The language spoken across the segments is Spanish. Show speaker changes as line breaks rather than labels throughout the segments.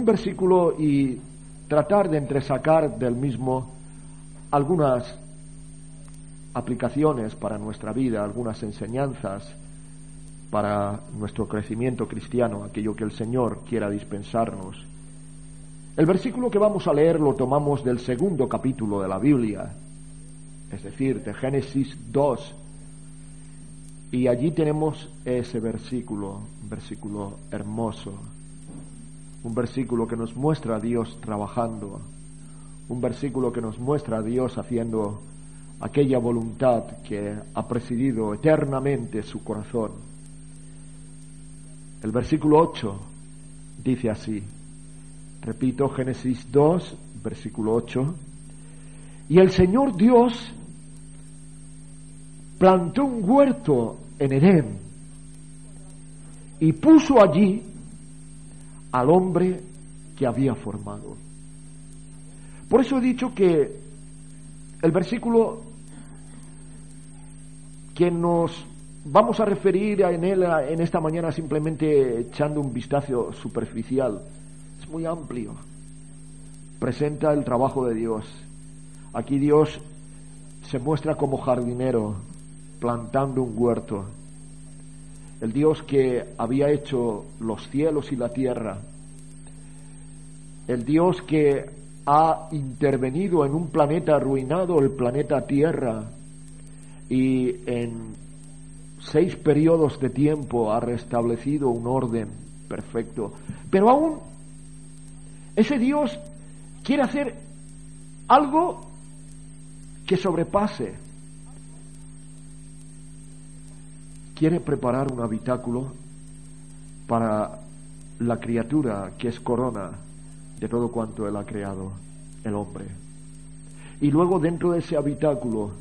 Un versículo y tratar de entresacar del mismo algunas aplicaciones para nuestra vida, algunas enseñanzas para nuestro crecimiento cristiano, aquello que el Señor quiera dispensarnos. El versículo que vamos a leer lo tomamos del segundo capítulo de la Biblia, es decir, de Génesis 2. Y allí tenemos ese versículo, un versículo hermoso, un versículo que nos muestra a Dios trabajando, un versículo que nos muestra a Dios haciendo aquella voluntad que ha presidido eternamente su corazón. El versículo 8 dice así, repito, Génesis 2, versículo 8, y el Señor Dios plantó un huerto en Edén y puso allí al hombre que había formado. Por eso he dicho que el versículo que nos vamos a referir en él en esta mañana simplemente echando un vistazo superficial es muy amplio. Presenta el trabajo de Dios. Aquí Dios se muestra como jardinero plantando un huerto. El Dios que había hecho los cielos y la tierra. El Dios que ha intervenido en un planeta arruinado, el planeta Tierra, y en seis periodos de tiempo ha restablecido un orden perfecto. Pero aún ese Dios quiere hacer algo que sobrepase. Quiere preparar un habitáculo para la criatura que es corona de todo cuanto Él ha creado, el hombre. Y luego dentro de ese habitáculo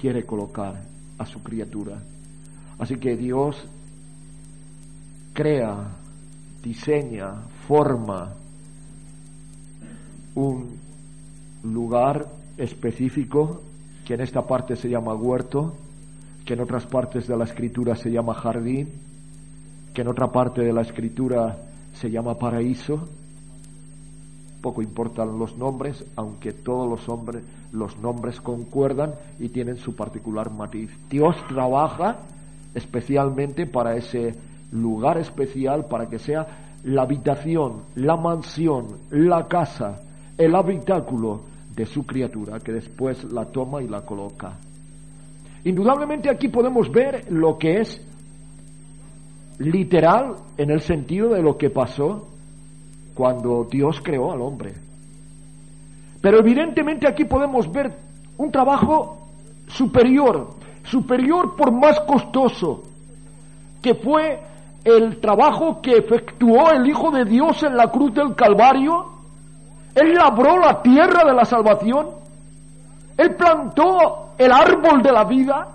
quiere colocar a su criatura. Así que Dios crea, diseña, forma un lugar específico que en esta parte se llama huerto, que en otras partes de la escritura se llama jardín, que en otra parte de la escritura se llama paraíso. Poco importan los nombres, aunque todos los, hombres, los nombres concuerdan y tienen su particular matiz. Dios trabaja especialmente para ese lugar especial, para que sea la habitación, la mansión, la casa, el habitáculo de su criatura, que después la toma y la coloca. Indudablemente aquí podemos ver lo que es literal en el sentido de lo que pasó cuando Dios creó al hombre. Pero evidentemente aquí podemos ver un trabajo superior, superior por más costoso, que fue el trabajo que efectuó el Hijo de Dios en la cruz del Calvario. Él labró la tierra de la salvación. Él plantó el árbol de la vida.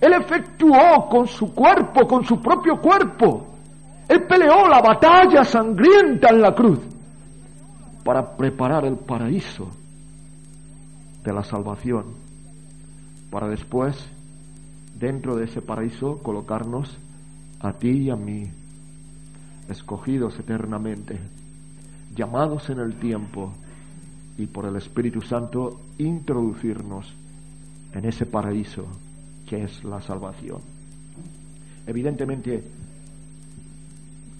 Él efectuó con su cuerpo, con su propio cuerpo. Él peleó la batalla sangrienta en la cruz para preparar el paraíso de la salvación, para después, dentro de ese paraíso, colocarnos a ti y a mí, escogidos eternamente, llamados en el tiempo y por el Espíritu Santo introducirnos en ese paraíso que es la salvación. Evidentemente,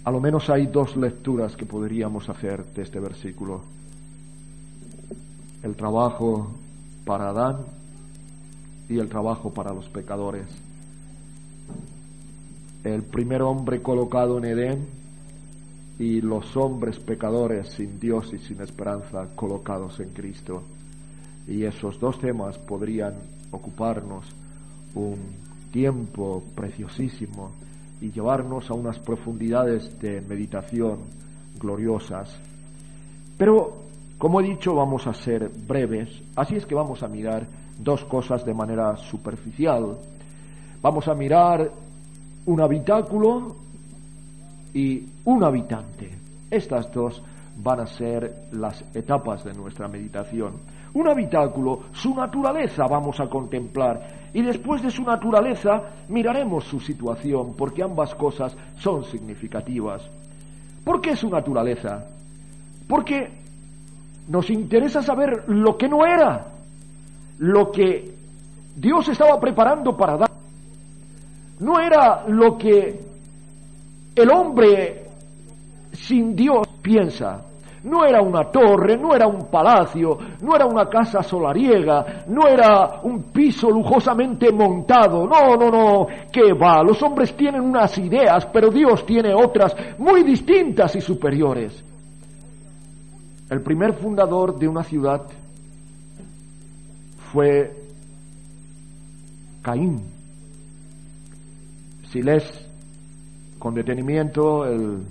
a lo menos hay dos lecturas que podríamos hacer de este versículo. El trabajo para Adán y el trabajo para los pecadores. El primer hombre colocado en Edén y los hombres pecadores sin Dios y sin esperanza colocados en Cristo. Y esos dos temas podrían ocuparnos un tiempo preciosísimo y llevarnos a unas profundidades de meditación gloriosas. Pero, como he dicho, vamos a ser breves, así es que vamos a mirar dos cosas de manera superficial. Vamos a mirar un habitáculo y un habitante. Estas dos van a ser las etapas de nuestra meditación. Un habitáculo, su naturaleza vamos a contemplar y después de su naturaleza miraremos su situación porque ambas cosas son significativas. ¿Por qué su naturaleza? Porque nos interesa saber lo que no era, lo que Dios estaba preparando para dar. No era lo que el hombre sin Dios piensa. No era una torre, no era un palacio, no era una casa solariega, no era un piso lujosamente montado. No, no, no, que va. Los hombres tienen unas ideas, pero Dios tiene otras muy distintas y superiores. El primer fundador de una ciudad fue Caín. Si lees con detenimiento el,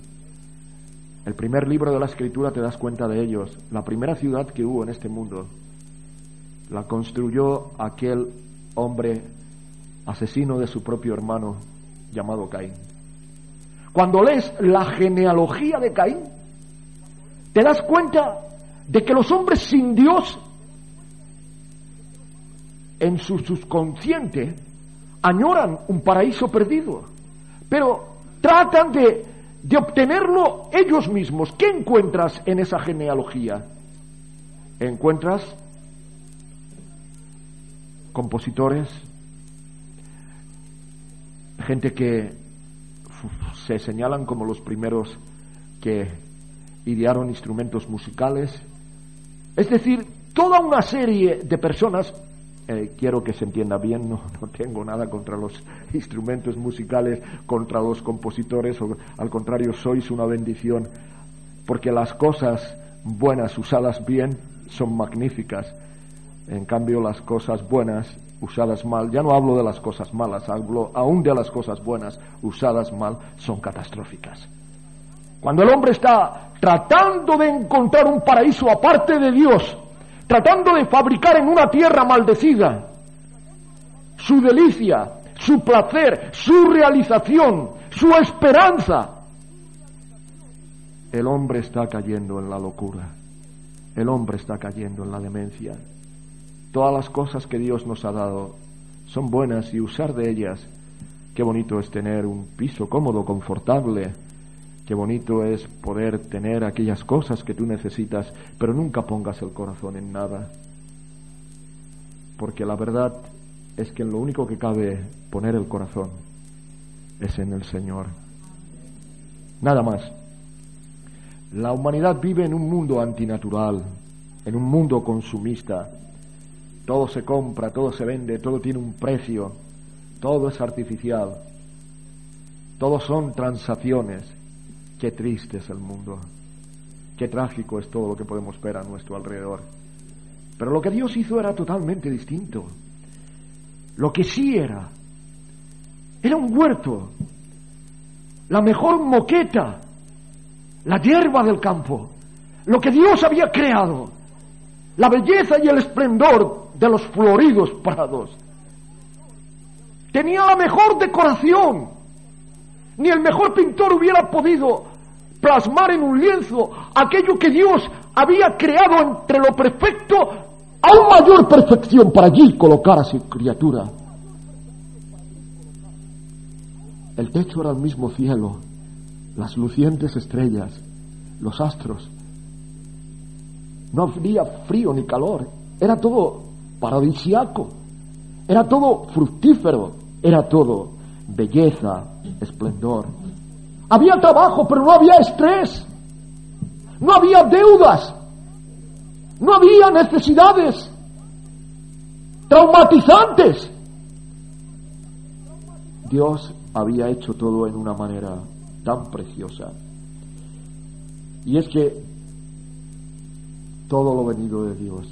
el primer libro de la escritura te das cuenta de ellos. La primera ciudad que hubo en este mundo la construyó aquel hombre asesino de su propio hermano llamado Caín. Cuando lees la genealogía de Caín, te das cuenta de que los hombres sin Dios en su subconsciente añoran un paraíso perdido, pero tratan de, de obtenerlo ellos mismos. ¿Qué encuentras en esa genealogía? Encuentras compositores, gente que se señalan como los primeros que idearon instrumentos musicales, es decir, toda una serie de personas eh, quiero que se entienda bien, no, tengo nada contra los instrumentos musicales, contra los compositores, al contrario, sois una bendición, porque las cosas buenas usadas bien son magníficas, en cambio las cosas buenas usadas mal, ya no hablo de las cosas malas, hablo aún de las cosas buenas usadas mal, son catastróficas. Cuando el hombre está tratando de encontrar un paraíso aparte de Dios, tratando de fabricar en una tierra maldecida su delicia, su placer, su realización, su esperanza. El hombre está cayendo en la locura, el hombre está cayendo en la demencia. Todas las cosas que Dios nos ha dado son buenas y usar de ellas, qué bonito es tener un piso cómodo, confortable, Qué bonito es poder tener aquellas cosas que tú necesitas, pero nunca pongas el corazón en nada. Porque la verdad es que lo único que cabe poner el corazón es en el Señor. Nada más. La humanidad vive en un mundo antinatural, en un mundo consumista. Todo se compra, todo se vende, todo tiene un precio, todo es artificial. Todos son transacciones Qué triste es el mundo, qué trágico es todo lo que podemos ver a nuestro alrededor. Pero lo que Dios hizo era totalmente distinto. Lo que sí era, era un huerto, la mejor moqueta, la hierba del campo, lo que Dios había creado, la belleza y el esplendor de los floridos prados. Tenía la mejor decoración. Ni el mejor pintor hubiera podido plasmar en un lienzo aquello que Dios había creado entre lo perfecto a una mayor perfección para allí colocar a su criatura. El techo era el mismo cielo, las lucientes estrellas, los astros. No había frío ni calor, era todo paradisiaco, era todo fructífero, era todo belleza, esplendor. Había trabajo, pero no había estrés. No había deudas. No había necesidades traumatizantes. Dios había hecho todo en una manera tan preciosa. Y es que todo lo venido de Dios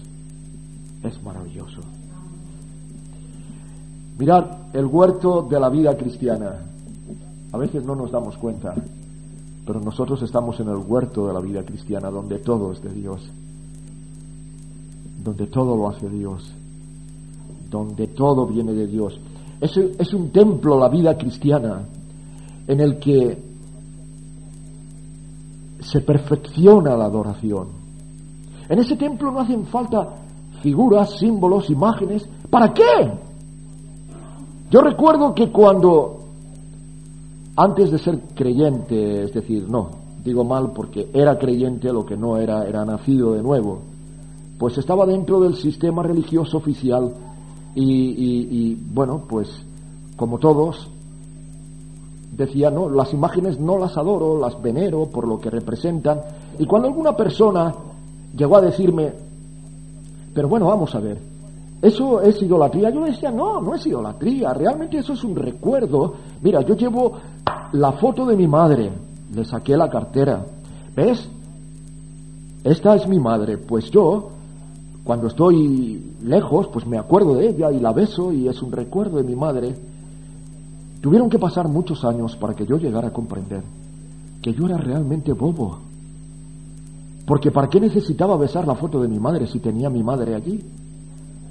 es maravilloso. Mirad el huerto de la vida cristiana. A veces no nos damos cuenta, Pero nosotros estamos en el huerto de la vida cristiana, donde todo es de Dios, donde todo lo hace Dios, donde todo viene de Dios. Es, es un templo la vida cristiana en el que se perfecciona la adoración. En ese templo no hacen falta figuras, símbolos, imágenes. ¿Para qué? Yo recuerdo que cuando, antes de ser creyente, es decir, no, digo mal porque era creyente, lo que no era, era nacido de nuevo, pues estaba dentro del sistema religioso oficial y, bueno, pues como todos, decía, no, las imágenes no las adoro, las venero por lo que representan. Y cuando alguna persona llegó a decirme, pero bueno, vamos a ver, ¿eso es idolatría? Yo decía, no, no es idolatría, realmente eso es un recuerdo. Mira, yo llevo la foto de mi madre, le saqué la cartera, ¿ves? Esta es mi madre, pues yo cuando estoy lejos, pues me acuerdo de ella y la beso y es un recuerdo de mi madre. Tuvieron que pasar muchos años para que yo llegara a comprender que yo era realmente bobo. Porque ¿para qué necesitaba besar la foto de mi madre si tenía mi madre allí?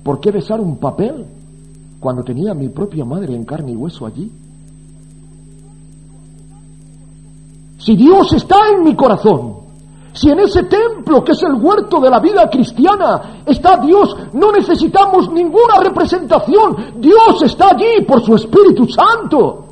¿Por qué besar un papel cuando tenía mi propia madre en carne y hueso allí? Si Dios está en mi corazón, si en ese templo, que es el huerto de la vida cristiana, está Dios, no necesitamos ninguna representación. Dios está allí por su Espíritu Santo.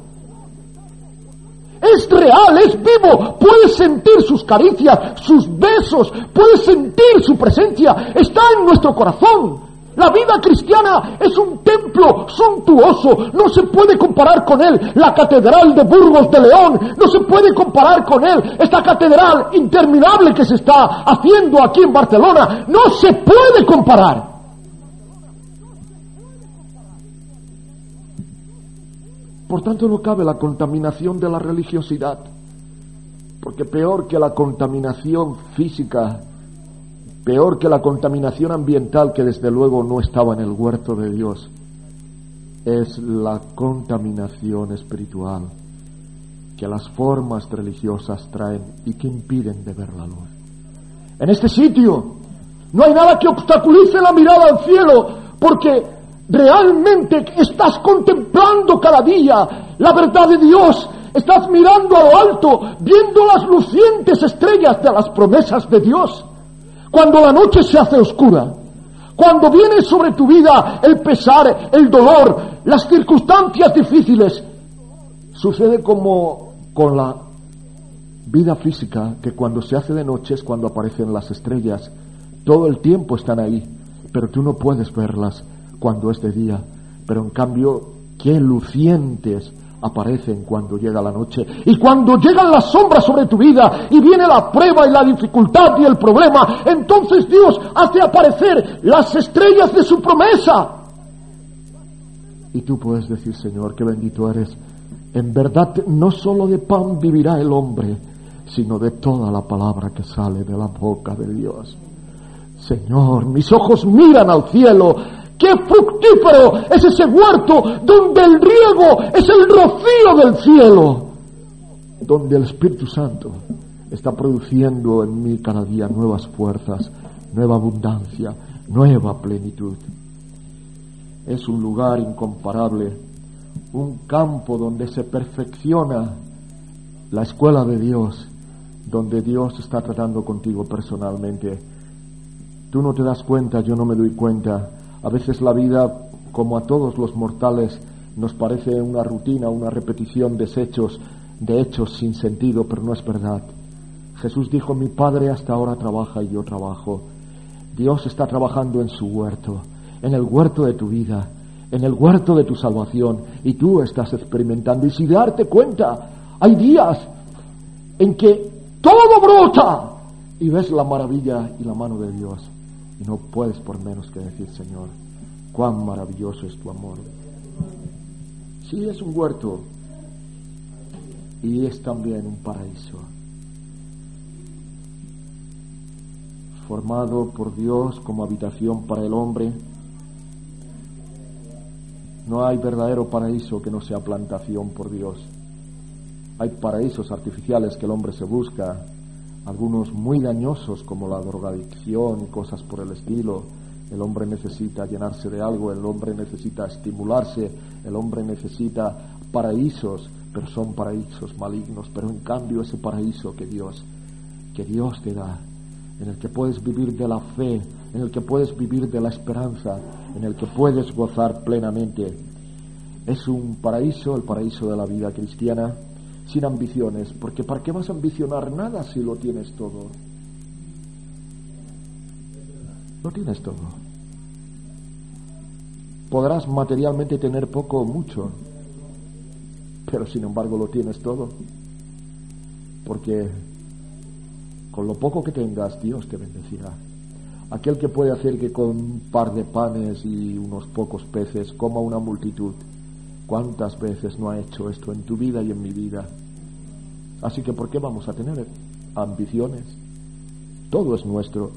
Es real, es vivo, puedes sentir sus caricias, sus besos, puedes sentir su presencia, está en nuestro corazón. La vida cristiana es un templo suntuoso, no se puede comparar con él. La catedral de Burgos de León, no se puede comparar con él. Esta catedral interminable que se está haciendo aquí en Barcelona, no se puede comparar. Por tanto, no cabe la contaminación de la religiosidad, porque peor que la contaminación física peor que la contaminación ambiental que desde luego no estaba en el huerto de Dios, es la contaminación espiritual que las formas religiosas traen y que impiden de ver la luz. En este sitio no hay nada que obstaculice la mirada al cielo, porque realmente estás contemplando cada día la verdad de Dios, estás mirando a lo alto, viendo las lucientes estrellas de las promesas de Dios. Cuando la noche se hace oscura, cuando viene sobre tu vida el pesar, el dolor, las circunstancias difíciles, sucede como con la vida física, que cuando se hace de noche es cuando aparecen las estrellas, todo el tiempo están ahí, pero tú no puedes verlas cuando es de día, pero en cambio, qué lucientes aparecen cuando llega la noche. Y cuando llegan las sombras sobre tu vida y viene la prueba y la dificultad y el problema, entonces Dios hace aparecer las estrellas de su promesa. Y tú puedes decir, Señor, que bendito eres. En verdad, no solo de pan vivirá el hombre, sino de toda la palabra que sale de la boca de Dios. Señor, mis ojos miran al cielo Qué fructífero es ese huerto donde el riego es el rocío del cielo, donde el Espíritu Santo está produciendo en mí cada día nuevas fuerzas, nueva abundancia, nueva plenitud. Es un lugar incomparable, un campo donde se perfecciona la escuela de Dios, donde Dios está tratando contigo personalmente. Tú no te das cuenta, yo no me doy cuenta a veces la vida, como a todos los mortales, nos parece una rutina, una repetición de hechos, de hechos sin sentido, pero no es verdad. Jesús dijo, mi Padre hasta ahora trabaja y yo trabajo. Dios está trabajando en su huerto, en el huerto de tu vida, en el huerto de tu salvación, y tú estás experimentando. Y si darte cuenta, hay días en que todo brota y ves la maravilla y la mano de Dios. Y no puedes por menos que decir, Señor, cuán maravilloso es tu amor. Sí, es un huerto y es también un paraíso. Formado por Dios como habitación para el hombre. No hay verdadero paraíso que no sea plantación por Dios. Hay paraísos artificiales que el hombre se busca, algunos muy dañosos como la drogadicción y cosas por el estilo. El hombre necesita llenarse de algo, el hombre necesita estimularse, el hombre necesita paraísos, pero son paraísos malignos. Pero en cambio ese paraíso que Dios, que Dios te da, en el que puedes vivir de la fe, en el que puedes vivir de la esperanza, en el que puedes gozar plenamente, es un paraíso, el paraíso de la vida cristiana, sin ambiciones, porque ¿para qué vas a ambicionar nada si lo tienes todo? Lo tienes todo. Podrás materialmente tener poco o mucho, pero sin embargo lo tienes todo, porque con lo poco que tengas Dios te bendecirá. Aquel que puede hacer que con un par de panes y unos pocos peces coma una multitud, ¿Cuántas veces no ha hecho esto en tu vida y en mi vida? Así que ¿por qué vamos a tener ambiciones? Todo es nuestro.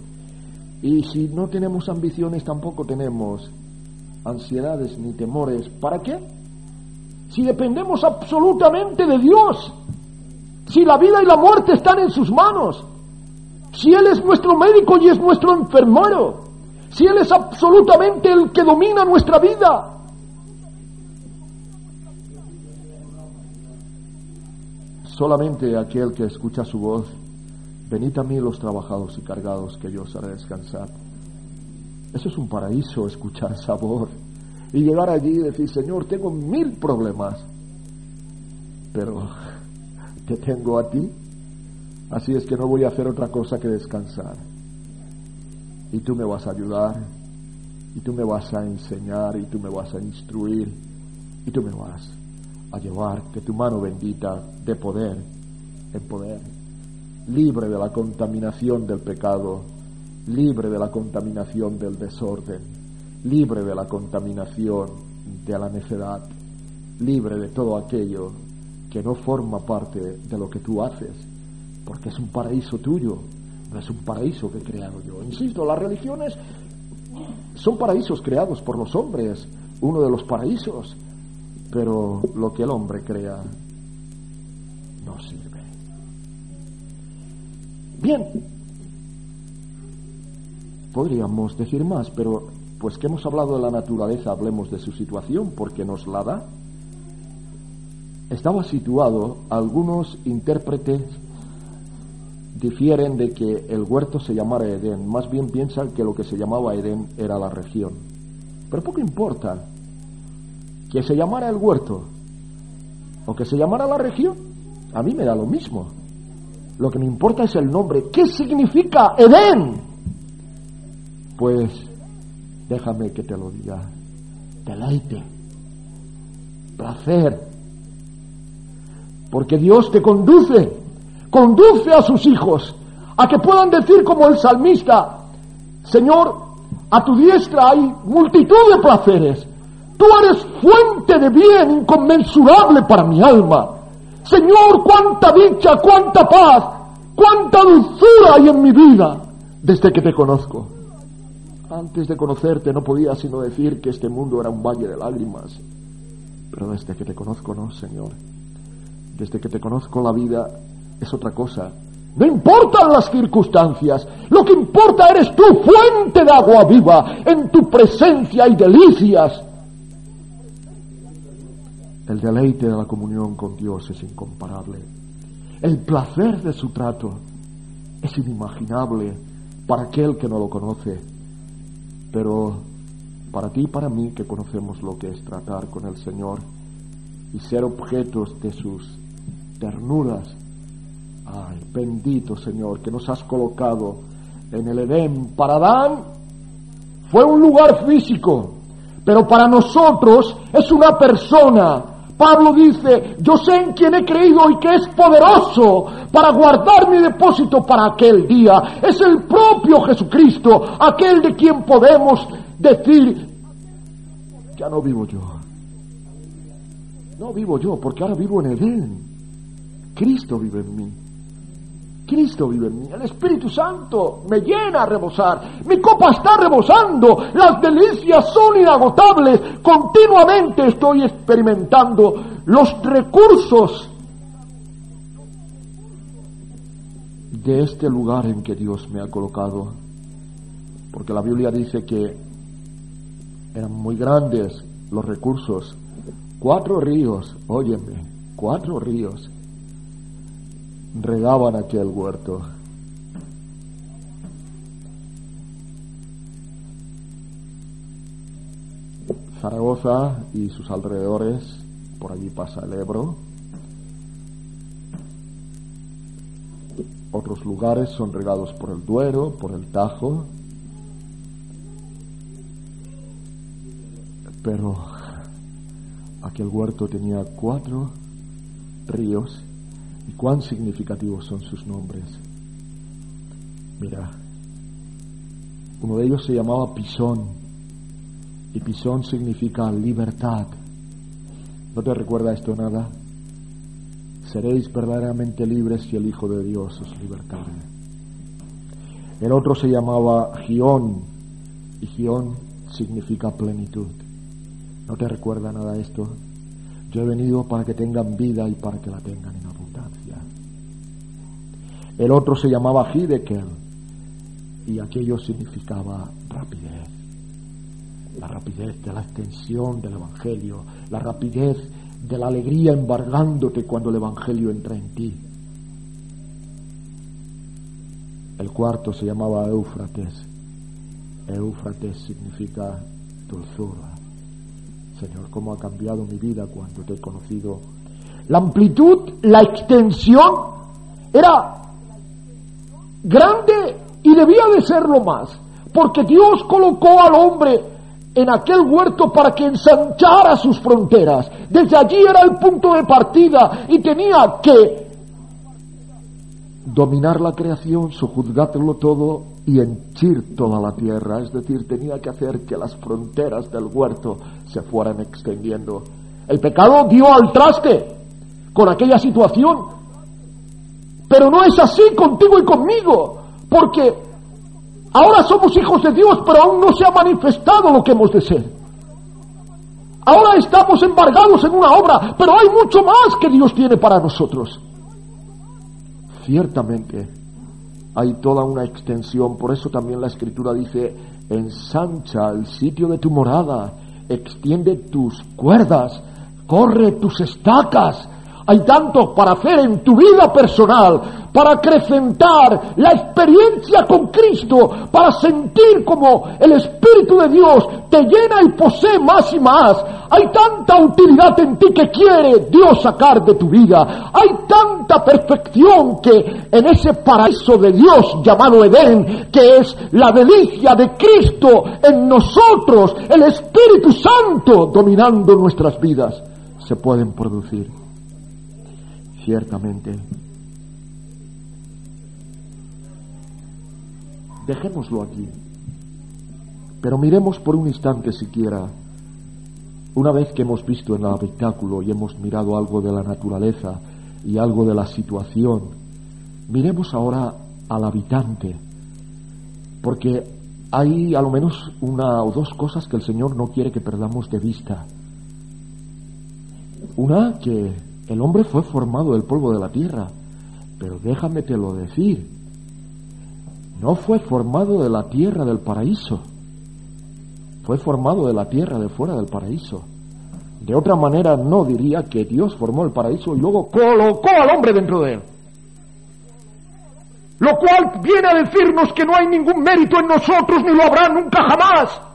Y si no tenemos ambiciones, tampoco tenemos ansiedades ni temores. ¿Para qué? Si dependemos absolutamente de Dios, si la vida y la muerte están en sus manos, si Él es nuestro médico y es nuestro enfermero, si Él es absolutamente el que domina nuestra vida, Solamente aquel que escucha su voz, venid a mí los trabajados y cargados, que yo os haré descansar. Eso es un paraíso, escuchar esa voz. Y llegar allí y decir, Señor, tengo mil problemas, pero te tengo a ti, así es que no voy a hacer otra cosa que descansar. Y tú me vas a ayudar, y tú me vas a enseñar, y tú me vas a instruir, y tú me vas a llevar que tu mano bendita de poder en poder, libre de la contaminación del pecado, libre de la contaminación del desorden, libre de la contaminación de la necedad, libre de todo aquello que no forma parte de lo que tú haces, porque es un paraíso tuyo, no es un paraíso que he creado yo. Insisto, las religiones son paraísos creados por los hombres, uno de los paraísos pero lo que el hombre crea no sirve. Bien, podríamos decir más, pero pues que hemos hablado de la naturaleza, hablemos de su situación, porque nos la da. Estaba situado, algunos intérpretes difieren de que el huerto se llamara Edén, más bien piensan que lo que se llamaba Edén era la región. Pero poco importa, que se llamara el huerto o que se llamara la región, a mí me da lo mismo. Lo que me importa es el nombre. ¿Qué significa Edén? Pues déjame que te lo diga. Deleite, placer. Porque Dios te conduce, conduce a sus hijos a que puedan decir como el salmista, Señor, a tu diestra hay multitud de placeres Tú eres fuente de bien inconmensurable para mi alma. Señor, cuánta dicha, cuánta paz, cuánta dulzura hay en mi vida desde que te conozco. Antes de conocerte no podía sino decir que este mundo era un valle de lágrimas. Pero desde que te conozco, no, Señor. Desde que te conozco la vida es otra cosa. No importan las circunstancias, lo que importa eres tú, fuente de agua viva, en tu presencia y delicias. El deleite de la comunión con Dios es incomparable. El placer de su trato es inimaginable para aquel que no lo conoce. Pero para ti y para mí que conocemos lo que es tratar con el Señor y ser objetos de sus ternuras. Ay, bendito Señor, que nos has colocado en el Edén. Para Adán fue un lugar físico, pero para nosotros es una persona Pablo dice, yo sé en quién he creído y que es poderoso para guardar mi depósito para aquel día. Es el propio Jesucristo, aquel de quien podemos decir, ya no vivo yo. No vivo yo, porque ahora vivo en Edén. Cristo vive en mí. Cristo vive en mí. El Espíritu Santo me llena a rebosar. Mi copa está rebosando. Las delicias son inagotables. Continuamente estoy experimentando los recursos de este lugar en que Dios me ha colocado, porque la Biblia dice que eran muy grandes los recursos, cuatro ríos, óyeme, cuatro ríos regaban aquel huerto. Zaragoza y sus alrededores, por allí pasa el Ebro. Otros lugares son regados por el Duero, por el Tajo. Pero aquel huerto tenía cuatro ríos y cuán significativos son sus nombres. Mira, uno de ellos se llamaba Pisón y pisón significa libertad. ¿No te recuerda esto nada? Seréis verdaderamente libres si el Hijo de Dios os libertare. El otro se llamaba Gión y Gión significa plenitud. ¿No te recuerda nada esto? Yo he venido para que tengan vida y para que la tengan en abundancia. El otro se llamaba Hidekel y aquello significaba rapidez la rapidez de la extensión del Evangelio, la rapidez de la alegría embargándote cuando el Evangelio entra en ti. El cuarto se llamaba Éufrates. Éufrates significa dulzura. Señor, cómo ha cambiado mi vida cuando te he conocido. La amplitud, la extensión era grande y debía de serlo más, porque Dios colocó al hombre en aquel huerto para que ensanchara sus fronteras. Desde allí era el punto de partida y tenía que dominar la creación, sojuzgarlo todo y henchir toda la tierra. Es decir, tenía que hacer que las fronteras del huerto se fueran extendiendo. El pecado dio al traste con aquella situación. Pero no es así contigo y conmigo, porque Ahora somos hijos de Dios, pero aún no se ha manifestado lo que hemos de ser. Ahora estamos embargados en una obra, pero hay mucho más que Dios tiene para nosotros. Ciertamente, hay toda una extensión, por eso también la escritura dice, ensancha el sitio de tu morada, extiende tus cuerdas, corre tus estacas, hay tanto para hacer en tu vida personal, para acrecentar la experiencia con Cristo, para sentir como el Espíritu de Dios te llena y posee más y más. Hay tanta utilidad en ti que quiere Dios sacar de tu vida. Hay tanta perfección que en ese paraíso de Dios llamado Edén, que es la delicia de Cristo en nosotros, el Espíritu Santo dominando nuestras vidas, se pueden producir ciertamente. Dejémoslo aquí. Pero miremos por un instante siquiera, una vez que hemos visto en el habitáculo y hemos mirado algo de la naturaleza y algo de la situación, miremos ahora al habitante, porque hay a lo menos una o dos cosas que el Señor no quiere que perdamos de vista. Una, que el hombre fue formado del polvo de la tierra, pero déjame te lo decir, no fue formado de la tierra del paraíso, fue formado de la tierra de fuera del paraíso. De otra manera no diría que Dios formó el paraíso y luego colocó al hombre dentro de él. Lo cual viene a decirnos que no hay ningún mérito en nosotros ni lo habrá nunca jamás.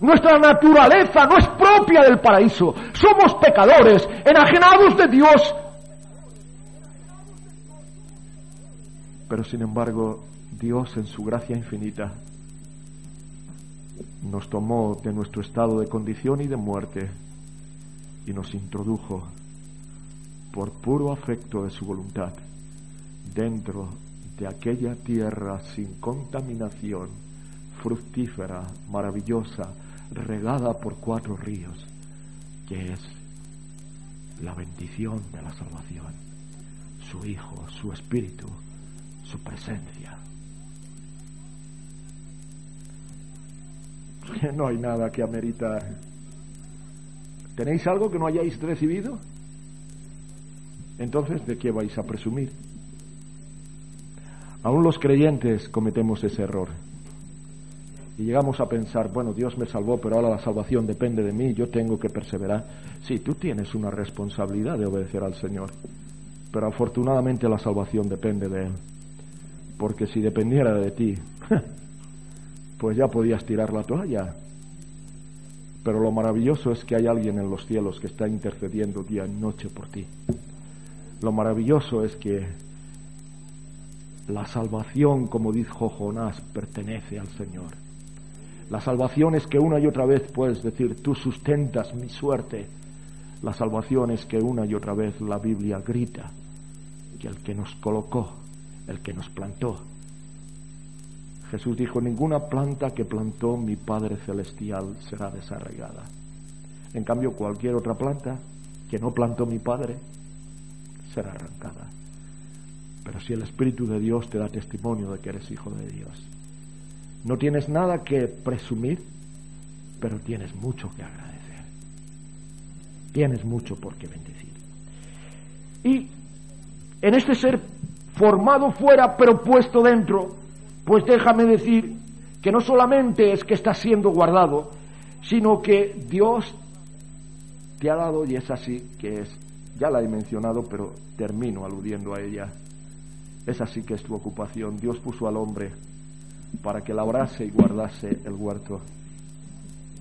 Nuestra naturaleza no es propia del paraíso. Somos pecadores, enajenados de Dios. Pero sin embargo, Dios en su gracia infinita nos tomó de nuestro estado de condición y de muerte y nos introdujo por puro afecto de su voluntad dentro de aquella tierra sin contaminación, fructífera, maravillosa, regada por cuatro ríos, que es la bendición de la salvación, su Hijo, su Espíritu, su presencia. No hay nada que amerita. ¿Tenéis algo que no hayáis recibido? entonces ¿de qué vais a presumir? Aún los creyentes cometemos ese error. Y llegamos a pensar, bueno, Dios me salvó, pero ahora la salvación depende de mí, yo tengo que perseverar. Sí, tú tienes una responsabilidad de obedecer al Señor, pero afortunadamente la salvación depende de Él. Porque si dependiera de ti, pues ya podías tirar la toalla. Pero lo maravilloso es que hay alguien en los cielos que está intercediendo día y noche por ti. Lo maravilloso es que la salvación, como dijo Jonás, pertenece al Señor. La salvación es que una y otra vez puedes decir, tú sustentas mi suerte. La salvación es que una y otra vez la Biblia grita que el que nos colocó, el que nos plantó. Jesús dijo, ninguna planta que plantó mi Padre Celestial será desarraigada. En cambio, cualquier otra planta que no plantó mi Padre será arrancada. Pero si el Espíritu de Dios te da testimonio de que eres hijo de Dios, no tienes nada que presumir, pero tienes mucho que agradecer. Tienes mucho por qué bendecir. Y en este ser formado fuera, pero puesto dentro, pues déjame decir que no solamente es que está siendo guardado, sino que Dios te ha dado, y es así que es, ya la he mencionado, pero termino aludiendo a ella, es así que es tu ocupación. Dios puso al hombre para que labrase y guardase el huerto.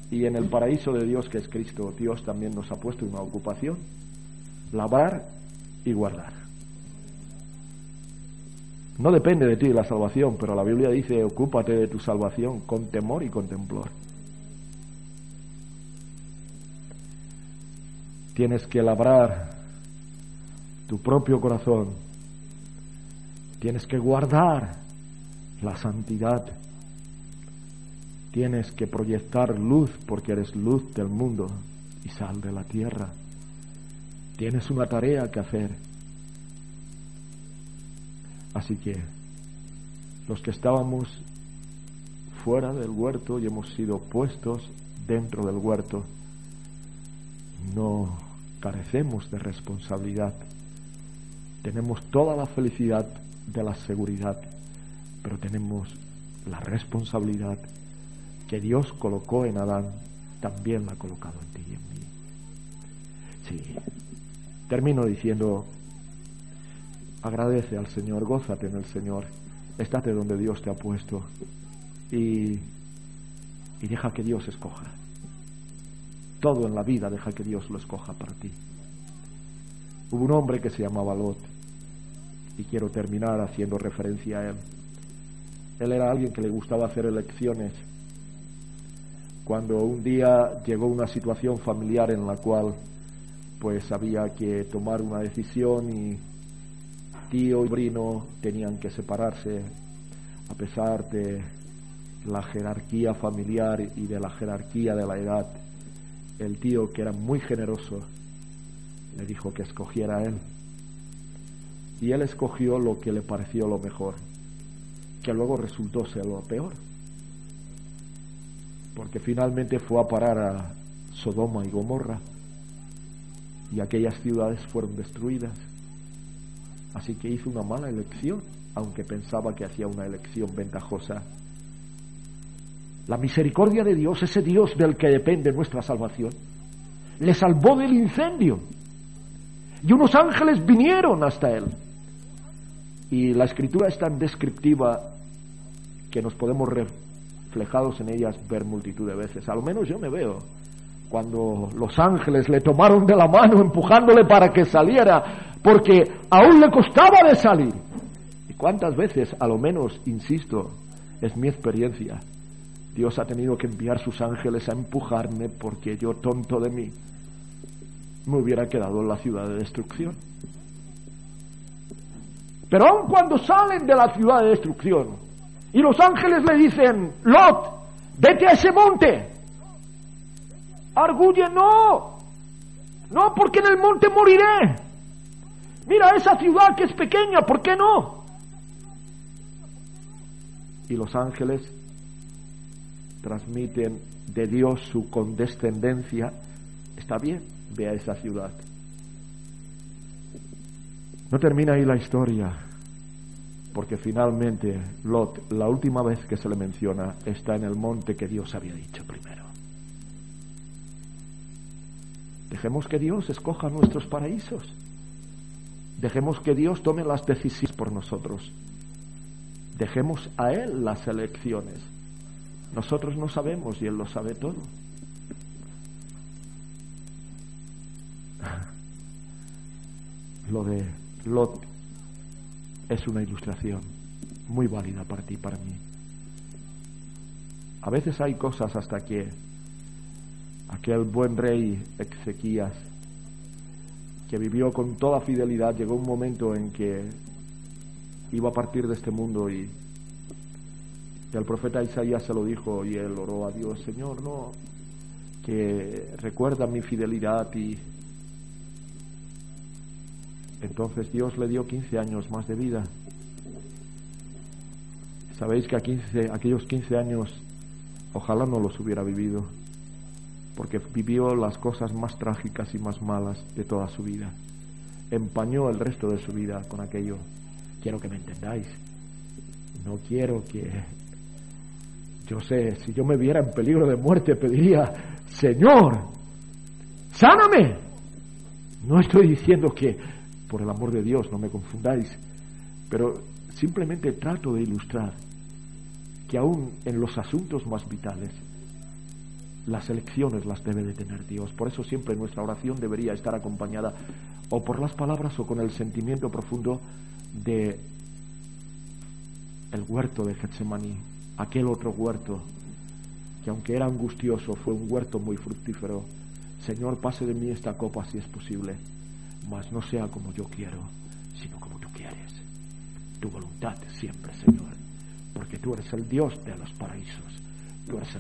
Y en el paraíso de Dios, que es Cristo, Dios también nos ha puesto una ocupación, labrar y guardar. No depende de ti la salvación, pero la Biblia dice, ocúpate de tu salvación con temor y con temblor. Tienes que labrar tu propio corazón Tienes que guardar la santidad. Tienes que proyectar luz porque eres luz del mundo y sal de la tierra. Tienes una tarea que hacer. Así que los que estábamos fuera del huerto y hemos sido puestos dentro del huerto, no carecemos de responsabilidad. Tenemos toda la felicidad de la seguridad, pero tenemos la responsabilidad que Dios colocó en Adán, también la ha colocado en ti y en mí. Sí. Termino diciendo, agradece al Señor, gózate en el Señor, estate donde Dios te ha puesto y, y deja que Dios escoja. Todo en la vida deja que Dios lo escoja para ti. Hubo un hombre que se llamaba Lot y quiero terminar haciendo referencia a él. Él era alguien que le gustaba hacer elecciones. Cuando un día llegó una situación familiar en la cual pues había que tomar una decisión y tío y brino tenían que separarse a pesar de la jerarquía familiar y de la jerarquía de la edad. El tío, que era muy generoso, le dijo que escogiera a él y él escogió lo que le pareció lo mejor, que luego resultó ser lo peor, porque finalmente fue a parar a Sodoma y Gomorra y aquellas ciudades fueron destruidas. Así que hizo una mala elección, aunque pensaba que hacía una elección ventajosa. La misericordia de Dios, ese Dios del que depende nuestra salvación, le salvó del incendio. Y unos ángeles vinieron hasta él y la escritura es tan descriptiva que nos podemos reflejados en ellas ver multitud de veces. A lo menos yo me veo cuando los ángeles le tomaron de la mano empujándole para que saliera, porque aún le costaba de salir. ¿Y cuántas veces, a lo menos, insisto, es mi experiencia, Dios ha tenido que enviar sus ángeles a empujarme porque yo, tonto de mí, me hubiera quedado en la ciudad de destrucción? Pero aun cuando salen de la ciudad de destrucción y los ángeles le dicen, Lot, vete a ese monte, arguye, no, no, porque en el monte moriré. Mira esa ciudad que es pequeña, ¿por qué no? Y los ángeles transmiten de Dios su condescendencia. Está bien, ve a esa ciudad. No termina ahí la historia, porque finalmente Lot, la última vez que se le menciona, está en el monte que Dios había dicho primero. Dejemos que Dios escoja nuestros paraísos. Dejemos que Dios tome las decisiones por nosotros. Dejemos a Él las elecciones. Nosotros no sabemos y Él lo sabe todo. Lo de Lot es una ilustración muy válida para ti y para mí. A veces hay cosas hasta que aquel buen rey Ezequías, que vivió con toda fidelidad, llegó un momento en que iba a partir de este mundo y, el profeta Isaías se lo dijo y él oró a Dios, Señor, no, que recuerda mi fidelidad y entonces Dios le dio 15 años más de vida. Sabéis que a 15, aquellos 15 años ojalá no los hubiera vivido porque vivió las cosas más trágicas y más malas de toda su vida. Empañó el resto de su vida con aquello. Quiero que me entendáis. No quiero que... Yo sé, si yo me viera en peligro de muerte, pediría, Señor, sáname. No estoy diciendo que, por el amor de Dios, no me confundáis, pero simplemente trato de ilustrar que aún en los asuntos más vitales, las elecciones las debe de tener Dios. Por eso siempre nuestra oración debería estar acompañada o por las palabras o con el sentimiento profundo de el huerto de Getsemaní, aquel otro huerto que aunque era angustioso fue un huerto muy fructífero. Señor, pase de mí esta copa si es posible, mas no sea como yo quiero, sino como tú quieres. Tu voluntad siempre, Señor, porque tú eres el Dios de los paraísos, tú eres el